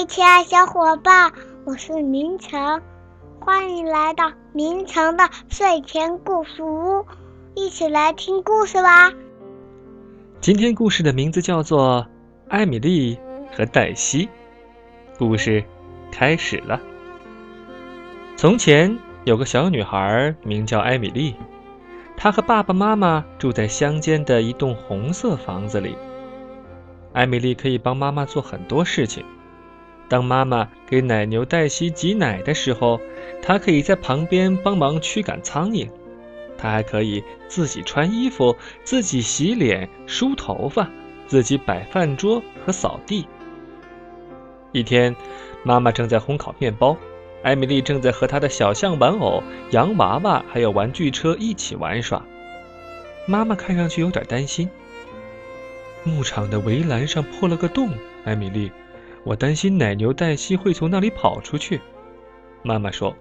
嘿，亲爱小伙伴，我是明成，欢迎来到明成的睡前故事屋，一起来听故事吧。今天故事的名字叫做《艾米丽和黛西》。故事开始了。从前有个小女孩，名叫艾米丽，她和爸爸妈妈住在乡间的一栋红色房子里。艾米丽可以帮妈妈做很多事情。当妈妈给奶牛黛西挤奶的时候，她可以在旁边帮忙驱赶苍蝇。她还可以自己穿衣服、自己洗脸、梳头发、自己摆饭桌和扫地。一天，妈妈正在烘烤面包，艾米丽正在和她的小象玩偶、洋娃娃还有玩具车一起玩耍。妈妈看上去有点担心。牧场的围栏上破了个洞，艾米丽，我担心奶牛黛西会从那里跑出去。妈妈说：“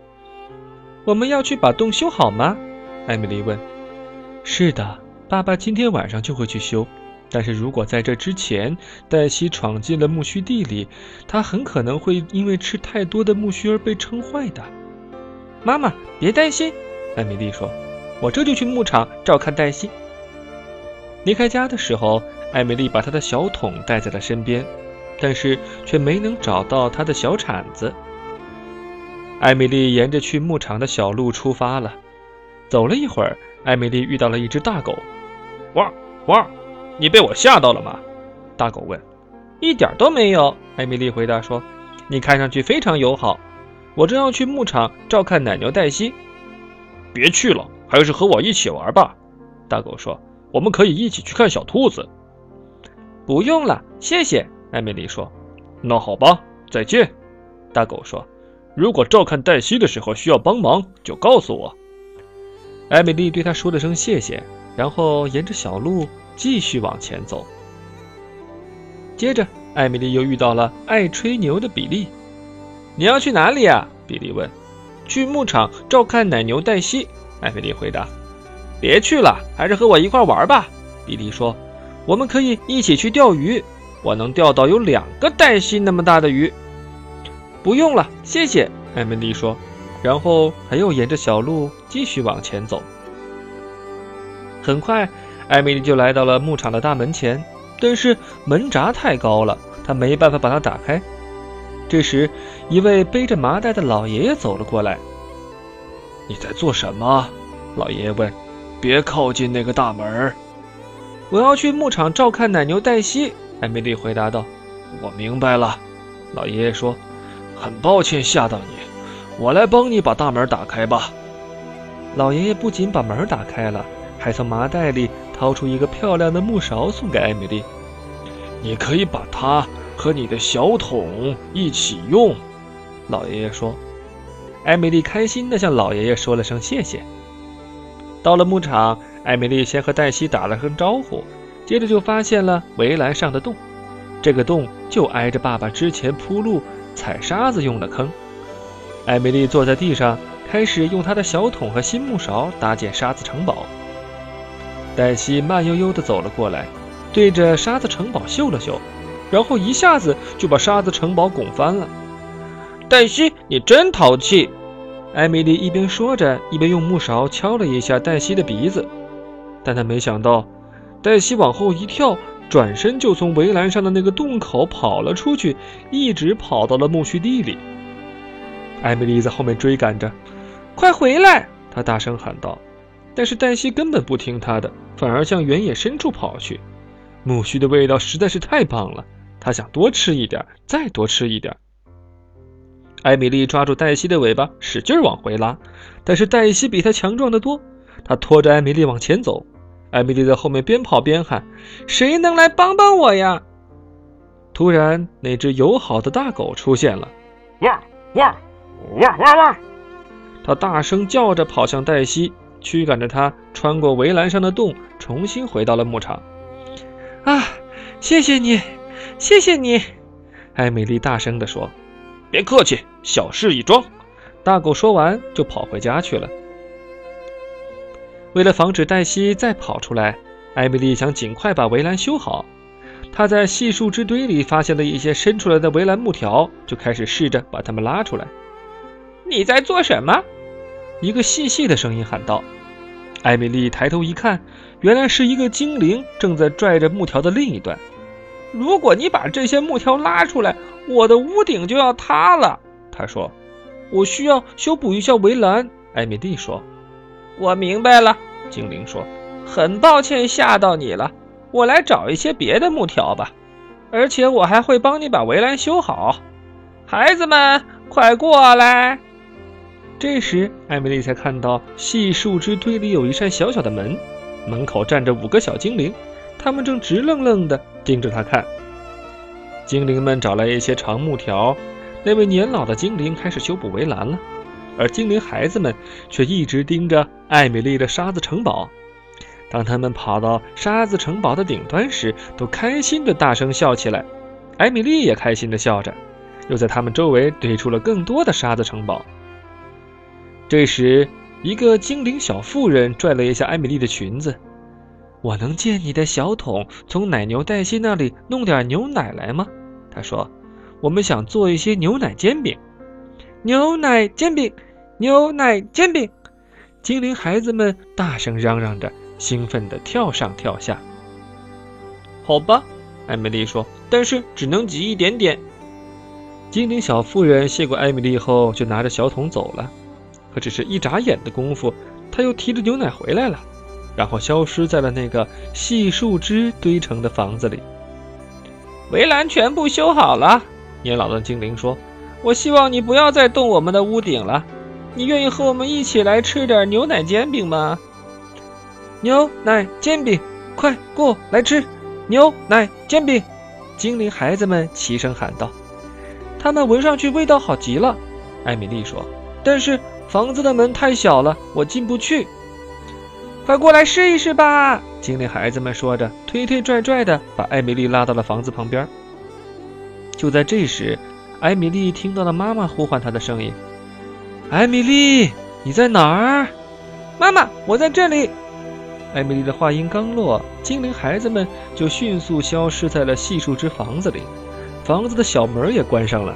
我们要去把洞修好吗？”艾米丽问。“是的，爸爸今天晚上就会去修。但是如果在这之前，黛西闯进了苜蓿地里，她很可能会因为吃太多的苜蓿而被撑坏的。”妈妈，别担心，艾米丽说：“我这就去牧场照看黛西。”离开家的时候。艾米丽把她的小桶带在了身边，但是却没能找到她的小铲子。艾米丽沿着去牧场的小路出发了。走了一会儿，艾米丽遇到了一只大狗。“汪汪，你被我吓到了吗？”大狗问。“一点都没有。”艾米丽回答说，“你看上去非常友好。我正要去牧场照看奶牛黛西。”“别去了，还是和我一起玩吧。”大狗说，“我们可以一起去看小兔子。”不用了，谢谢。艾米丽说：“那好吧，再见。”大狗说：“如果照看黛西的时候需要帮忙，就告诉我。”艾米丽对他说了声谢谢，然后沿着小路继续往前走。接着，艾米丽又遇到了爱吹牛的比利。“你要去哪里呀？”比利问。“去牧场照看奶牛黛西。”艾米丽回答。“别去了，还是和我一块玩吧。”比利说。我们可以一起去钓鱼，我能钓到有两个黛西那么大的鱼。不用了，谢谢。艾米丽说，然后他又沿着小路继续往前走。很快，艾米丽就来到了牧场的大门前，但是门闸太高了，她没办法把它打开。这时，一位背着麻袋的老爷爷走了过来。“你在做什么？”老爷爷问。“别靠近那个大门。”我要去牧场照看奶牛黛西，艾米丽回答道。“我明白了。”老爷爷说，“很抱歉吓到你，我来帮你把大门打开吧。”老爷爷不仅把门打开了，还从麻袋里掏出一个漂亮的木勺送给艾米丽。“你可以把它和你的小桶一起用。”老爷爷说。艾米丽开心地向老爷爷说了声谢谢。到了牧场。艾米丽先和黛西打了声招呼，接着就发现了围栏上的洞。这个洞就挨着爸爸之前铺路踩沙子用的坑。艾米丽坐在地上，开始用她的小桶和新木勺搭建沙子城堡。黛西慢悠悠地走了过来，对着沙子城堡嗅了嗅，然后一下子就把沙子城堡拱翻了。黛西，你真淘气！艾米丽一边说着，一边用木勺敲了一下黛西的鼻子。但他没想到，黛西往后一跳，转身就从围栏上的那个洞口跑了出去，一直跑到了苜蓿地里。艾米丽在后面追赶着，“快回来！”她大声喊道。但是黛西根本不听她的，反而向原野深处跑去。苜蓿的味道实在是太棒了，她想多吃一点，再多吃一点。艾米丽抓住黛西的尾巴，使劲往回拉，但是黛西比她强壮得多。他拖着艾米丽往前走，艾米丽在后面边跑边喊：“谁能来帮帮我呀？”突然，那只友好的大狗出现了，汪汪汪汪汪！它大声叫着跑向黛西，驱赶着她穿过围栏上的洞，重新回到了牧场。啊，谢谢你，谢谢你！艾米丽大声地说：“别客气，小事一桩。”大狗说完就跑回家去了。为了防止黛西再跑出来，艾米丽想尽快把围栏修好。她在细树枝堆里发现了一些伸出来的围栏木条，就开始试着把它们拉出来。你在做什么？一个细细的声音喊道。艾米丽抬头一看，原来是一个精灵正在拽着木条的另一端。如果你把这些木条拉出来，我的屋顶就要塌了。他说：“我需要修补一下围栏。”艾米丽说：“我明白了。”精灵说：“很抱歉吓到你了，我来找一些别的木条吧，而且我还会帮你把围栏修好。孩子们，快过来！”这时，艾米丽才看到细树枝堆里有一扇小小的门，门口站着五个小精灵，他们正直愣愣地盯着她看。精灵们找来一些长木条，那位年老的精灵开始修补围栏了，而精灵孩子们却一直盯着艾米丽的沙子城堡。当他们跑到沙子城堡的顶端时，都开心地大声笑起来。艾米丽也开心地笑着，又在他们周围堆出了更多的沙子城堡。这时，一个精灵小妇人拽了一下艾米丽的裙子。“我能借你的小桶从奶牛黛西那里弄点牛奶来吗？”她说，“我们想做一些牛奶煎饼。”牛奶煎饼，牛奶煎饼！精灵孩子们大声嚷嚷着，兴奋地跳上跳下。好吧，艾米丽说，“但是只能挤一点点。”精灵小妇人谢过艾米丽后，就拿着小桶走了。可只是一眨眼的功夫，她又提着牛奶回来了，然后消失在了那个细树枝堆成的房子里。围栏全部修好了，年老的精灵说：“我希望你不要再动我们的屋顶了。你愿意和我们一起来吃点牛奶煎饼吗？”牛奶煎饼，快过来吃牛奶煎饼！精灵孩子们齐声喊道：“他们闻上去味道好极了。”艾米丽说：“但是……”房子的门太小了，我进不去。快过来试一试吧！精灵孩子们说着，推推拽拽的把艾米丽拉到了房子旁边。就在这时，艾米丽听到了妈妈呼唤她的声音：“艾米丽，你在哪儿？”“妈妈，我在这里。”艾米丽的话音刚落，精灵孩子们就迅速消失在了细树枝房子里，房子的小门也关上了。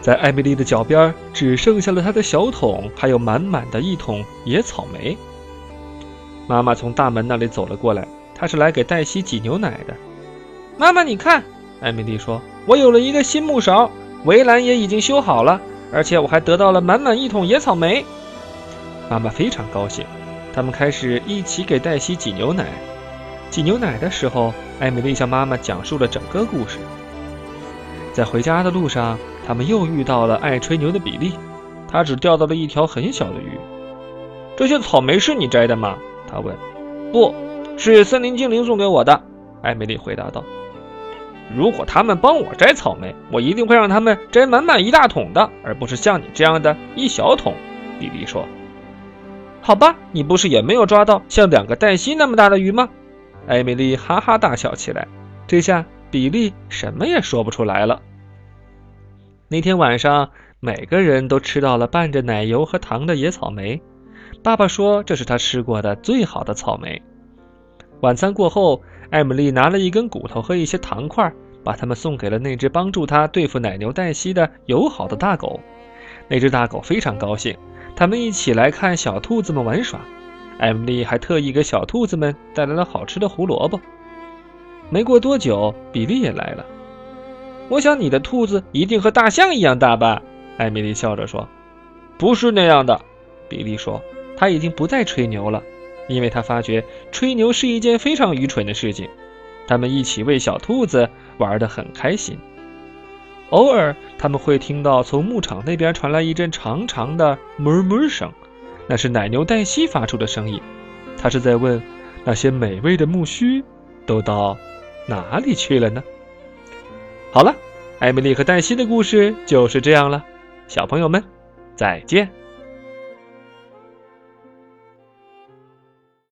在艾米丽的脚边，只剩下了她的小桶，还有满满的一桶野草莓。妈妈从大门那里走了过来，她是来给黛西挤牛奶的。妈妈，你看，艾米丽说：“我有了一个新木勺，围栏也已经修好了，而且我还得到了满满一桶野草莓。”妈妈非常高兴，他们开始一起给黛西挤牛奶。挤牛奶的时候，艾米丽向妈妈讲述了整个故事。在回家的路上。他们又遇到了爱吹牛的比利，他只钓到了一条很小的鱼。这些草莓是你摘的吗？他问。不是森林精灵送给我的，艾米丽回答道。如果他们帮我摘草莓，我一定会让他们摘满满一大桶的，而不是像你这样的一小桶。比利说。好吧，你不是也没有抓到像两个黛西那么大的鱼吗？艾米丽哈哈大笑起来。这下比利什么也说不出来了。那天晚上，每个人都吃到了拌着奶油和糖的野草莓。爸爸说这是他吃过的最好的草莓。晚餐过后，艾米丽拿了一根骨头和一些糖块，把它们送给了那只帮助她对付奶牛黛西的友好的大狗。那只大狗非常高兴，他们一起来看小兔子们玩耍。艾米丽还特意给小兔子们带来了好吃的胡萝卜。没过多久，比利也来了。我想你的兔子一定和大象一样大吧？艾米丽笑着说。“不是那样的。”比利说。他已经不再吹牛了，因为他发觉吹牛是一件非常愚蠢的事情。他们一起喂小兔子玩得很开心。偶尔，他们会听到从牧场那边传来一阵长长的哞哞声，那是奶牛黛西发出的声音。他是在问：那些美味的牧须都到哪里去了呢？好了，艾米丽和黛西的故事就是这样了，小朋友们，再见。